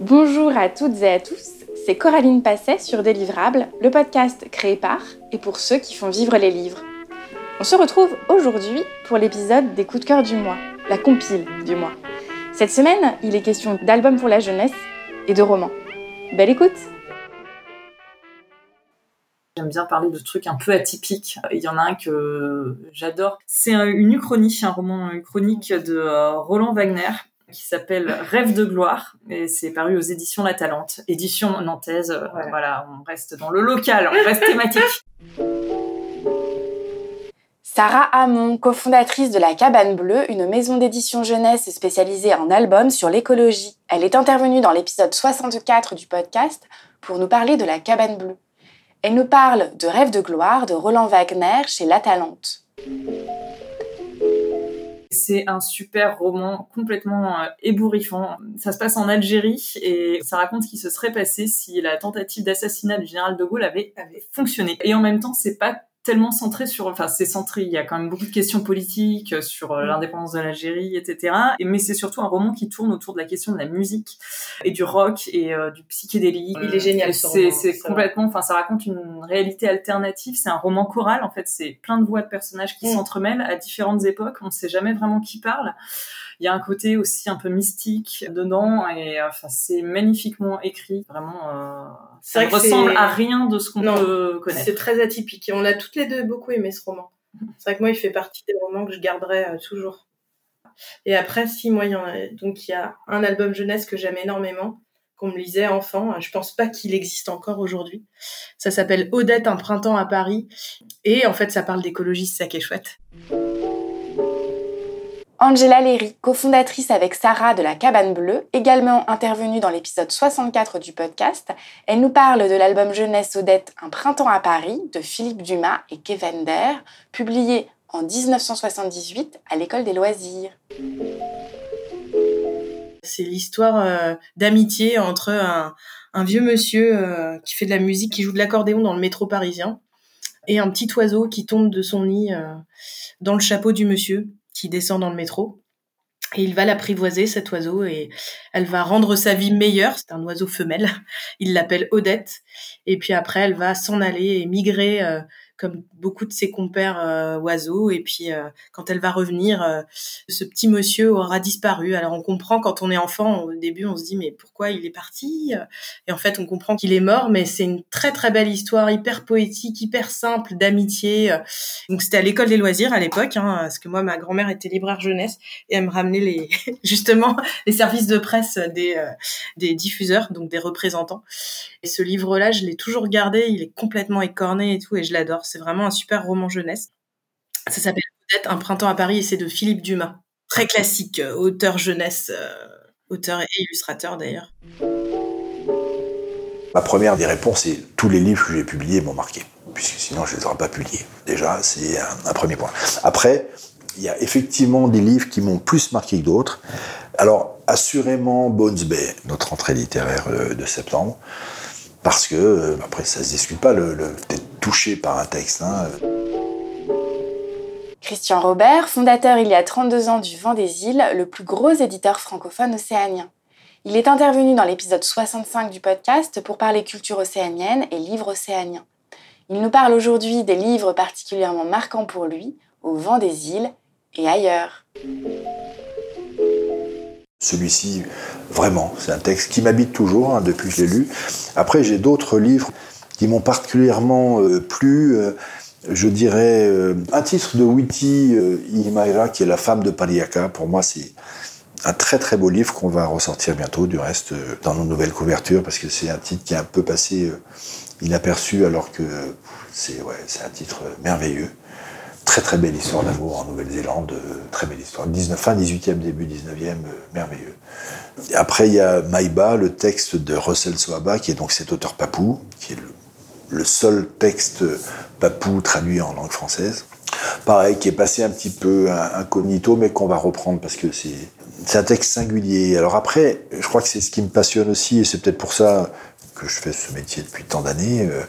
Bonjour à toutes et à tous, c'est Coraline Passet sur Délivrable, le podcast créé par et pour ceux qui font vivre les livres. On se retrouve aujourd'hui pour l'épisode des coups de cœur du mois, la compile du mois. Cette semaine, il est question d'albums pour la jeunesse et de romans. Belle écoute J'aime bien parler de trucs un peu atypiques. Il y en a un que j'adore. C'est une uchronie, un roman uchronique de euh, Roland Wagner qui s'appelle Rêve de gloire et c'est paru aux éditions La Talente, édition nantaise. Euh, voilà, on reste dans le local, on reste thématique. Sarah Hamon, cofondatrice de la Cabane Bleue, une maison d'édition jeunesse spécialisée en albums sur l'écologie. Elle est intervenue dans l'épisode 64 du podcast pour nous parler de la Cabane Bleue. Elle nous parle de Rêve de gloire de Roland Wagner chez La Talente. C'est un super roman complètement euh, ébouriffant. Ça se passe en Algérie et ça raconte ce qui se serait passé si la tentative d'assassinat du général de Gaulle avait, avait fonctionné. Et en même temps, c'est pas tellement centré sur, enfin c'est centré, il y a quand même beaucoup de questions politiques euh, sur euh, l'indépendance de l'Algérie, etc. mais c'est surtout un roman qui tourne autour de la question de la musique et du rock et du psychédélique. Il est génial. C'est c'est complètement, enfin ça raconte une réalité alternative. C'est un roman choral en fait, c'est plein de voix de personnages qui mm. s'entremêlent à différentes époques. On ne sait jamais vraiment qui parle. Il y a un côté aussi un peu mystique dedans et enfin c'est magnifiquement écrit, vraiment. Euh, ça ne ressemble à rien de ce qu'on peut connaître. C'est très atypique. on a toutes les deux beaucoup aimé ce roman. C'est vrai que moi, il fait partie des romans que je garderai euh, toujours. Et après, si moi, il y en a, donc il y a un album jeunesse que j'aime énormément, qu'on me lisait enfant. Je pense pas qu'il existe encore aujourd'hui. Ça s'appelle Odette, un printemps à Paris. Et en fait, ça parle d'écologie, c'est ça qui est chouette. Angela Léry, cofondatrice avec Sarah de la Cabane Bleue, également intervenue dans l'épisode 64 du podcast, elle nous parle de l'album jeunesse Odette Un printemps à Paris de Philippe Dumas et Kevin Der, publié en 1978 à l'école des loisirs. C'est l'histoire euh, d'amitié entre un, vieux monsieur euh, qui fait de la musique, qui joue de l'accordéon dans le métro parisien, et un petit oiseau qui tombe de son nid euh, dans le chapeau du monsieur qui descend dans le métro. Et il va l'apprivoiser, cet oiseau, et elle va rendre sa vie meilleure. C'est un oiseau femelle. Il l'appelle Odette. Et puis après, elle va s'en aller et migrer euh, comme beaucoup de ses compères euh, oiseaux. Et puis, euh, quand elle va revenir, euh, ce petit monsieur aura disparu. Alors, on comprend quand on est enfant, au début, on se dit, mais pourquoi il est parti? Et en fait, on comprend qu'il est mort, mais c'est une très, très belle histoire, hyper poétique, hyper simple, d'amitié. Donc, c'était à l'école des loisirs à l'époque, hein, parce que moi, ma grand-mère était libraire jeunesse, et elle me ramenait les, justement, les services de presse des, des diffuseurs, donc des représentants. Et ce livre-là, je l'ai toujours gardé, il est complètement écorné et tout, et je l'adore c'est vraiment un super roman jeunesse. Ça s'appelle peut-être Un printemps à Paris et c'est de Philippe Dumas. Très classique, euh, auteur jeunesse, euh, auteur et illustrateur d'ailleurs. Ma première des réponses, c'est tous les livres que j'ai publiés m'ont marqué, puisque sinon je ne les aurais pas publiés. Déjà, c'est un, premier point. Après, il y a effectivement des livres qui m'ont plus marqué que d'autres. Alors, assurément, Bones Bay, notre entrée littéraire euh, de septembre, parce que, après, ça se discute pas, le, le touché par un texte. Hein. Christian Robert, fondateur il y a 32 ans du Vent des îles, le plus gros éditeur francophone océanien. Il est intervenu dans l'épisode 65 du podcast pour parler culture océanienne et livres océaniens. Il nous parle aujourd'hui des livres particulièrement marquants pour lui, au Vent des îles et ailleurs. Celui-ci, vraiment, c'est un texte qui m'habite toujours hein, depuis que je l'ai lu. Après, j'ai d'autres livres qui m'ont particulièrement euh, plu. Euh, je dirais euh, un titre de Witty Imaira, qui est La femme de Pariaka. Pour moi, c'est un très très beau livre qu'on va ressortir bientôt, du reste, dans nos nouvelles couvertures, parce que c'est un titre qui est un peu passé inaperçu, alors que c'est ouais, un titre merveilleux. Très très belle histoire d'amour en Nouvelle-Zélande, très belle histoire. 19, fin 18e, début 19e, merveilleux. après, il y a Maïba, le texte de Russell Soaba, qui est donc cet auteur papou, qui est le le seul texte papou traduit en langue française. Pareil, qui est passé un petit peu incognito, mais qu'on va reprendre parce que c'est un texte singulier. Alors après, je crois que c'est ce qui me passionne aussi, et c'est peut-être pour ça que je fais ce métier depuis tant d'années, euh,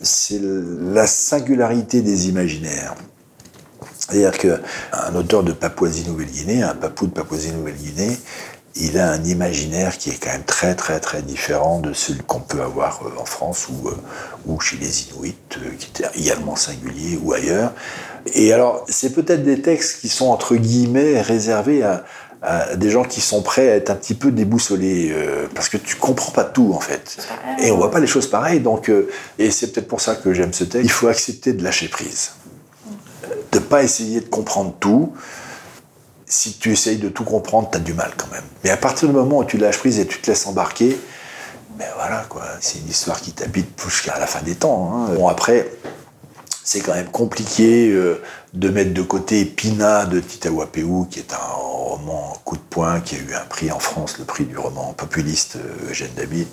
c'est la singularité des imaginaires. C'est-à-dire qu'un auteur de Papouasie-Nouvelle-Guinée, un papou de Papouasie-Nouvelle-Guinée, il a un imaginaire qui est quand même très très très différent de celui qu'on peut avoir euh, en France ou, euh, ou chez les Inuits, euh, qui étaient également singuliers, ou ailleurs. Et alors, c'est peut-être des textes qui sont entre guillemets réservés à, à des gens qui sont prêts à être un petit peu déboussolés, parce que tu comprends pas tout en fait, et on voit pas les choses pareilles. Donc, et c'est peut-être pour ça que j'aime ce texte. Il faut accepter de lâcher prise, de pas essayer de comprendre tout si tu essayes de tout comprendre, tu as du mal quand même. Mais à partir du moment où tu lâches prise et tu te laisses embarquer, ben voilà quoi, c'est une histoire qui t'habite jusqu'à la fin des temps. Hein. Bon après, c'est quand même compliqué euh, de mettre de côté Pina de Titawapeou, qui est un roman coup de poing, qui a eu un prix en France, le prix du roman populiste euh, Eugène David.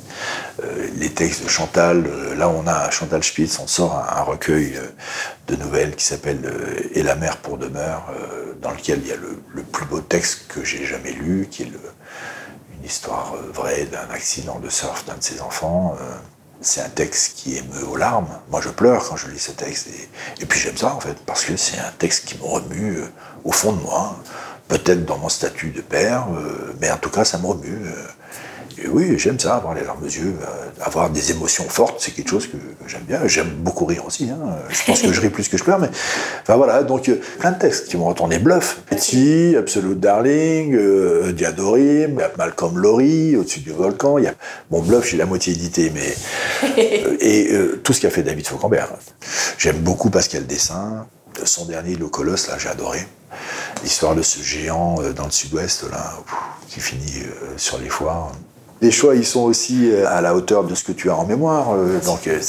Euh, les textes de Chantal, là on a Chantal Spitz, on sort un, recueil de nouvelles qui s'appelle Et la mer pour demeure, dans lequel il y a le, plus beau texte que j'ai jamais lu, qui est une histoire vraie d'un accident de surf d'un de ses enfants c'est un texte qui émeut aux larmes. Moi, je pleure quand je lis ce texte. Et, puis j'aime ça, en fait, parce que c'est un texte qui me remue euh, au fond de moi. Peut-être dans mon statut de père, euh, mais en tout cas, ça me remue. Euh, oui, j'aime ça, avoir les larmes aux yeux, euh, avoir des émotions fortes, c'est quelque chose que, j'aime bien. J'aime beaucoup rire aussi. Hein. Je pense que je ris plus que je pleure, mais enfin voilà. Donc euh, plein de textes qui vont retourner bluff. Betty, Absolute Darling, euh, Diadorim, Malcolm Lowry, Au-dessus du volcan. Il y a bon bluff, j'ai la moitié édité, mais et tout ce qu'a fait David Faucambert. J'aime beaucoup Pascal Dessin. Son dernier, Le Colosse, là, j'ai adoré. L'histoire de ce géant dans le sud-ouest, là, qui finit sur les foires les choix, ils sont aussi euh, à la hauteur de ce que tu as en mémoire. Euh, donc, euh,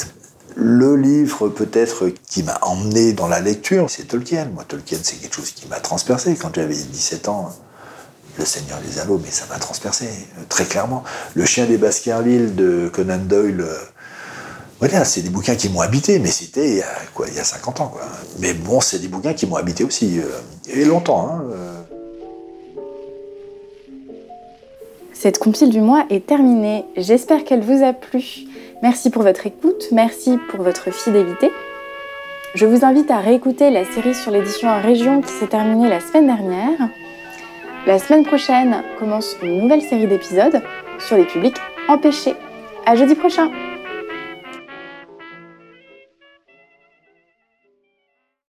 le livre peut-être qui m'a emmené dans la lecture, c'est Tolkien. Moi, Tolkien, c'est quelque chose qui m'a transpercé. Quand j'avais 17 ans, Le Seigneur des Anneaux, mais ça m'a transpercé, très clairement. Le Chien des Baskerville de Conan Doyle, voilà, c'est des bouquins qui m'ont habité, mais c'était il y a, quoi, il y a 50 ans. Quoi. Mais bon, c'est des bouquins qui m'ont habité aussi, et longtemps. Hein, Cette compile du mois est terminée. J'espère qu'elle vous a plu. Merci pour votre écoute, merci pour votre fidélité. Je vous invite à réécouter la série sur l'édition en région qui s'est terminée la semaine dernière. La semaine prochaine commence une nouvelle série d'épisodes sur les publics empêchés. À jeudi prochain!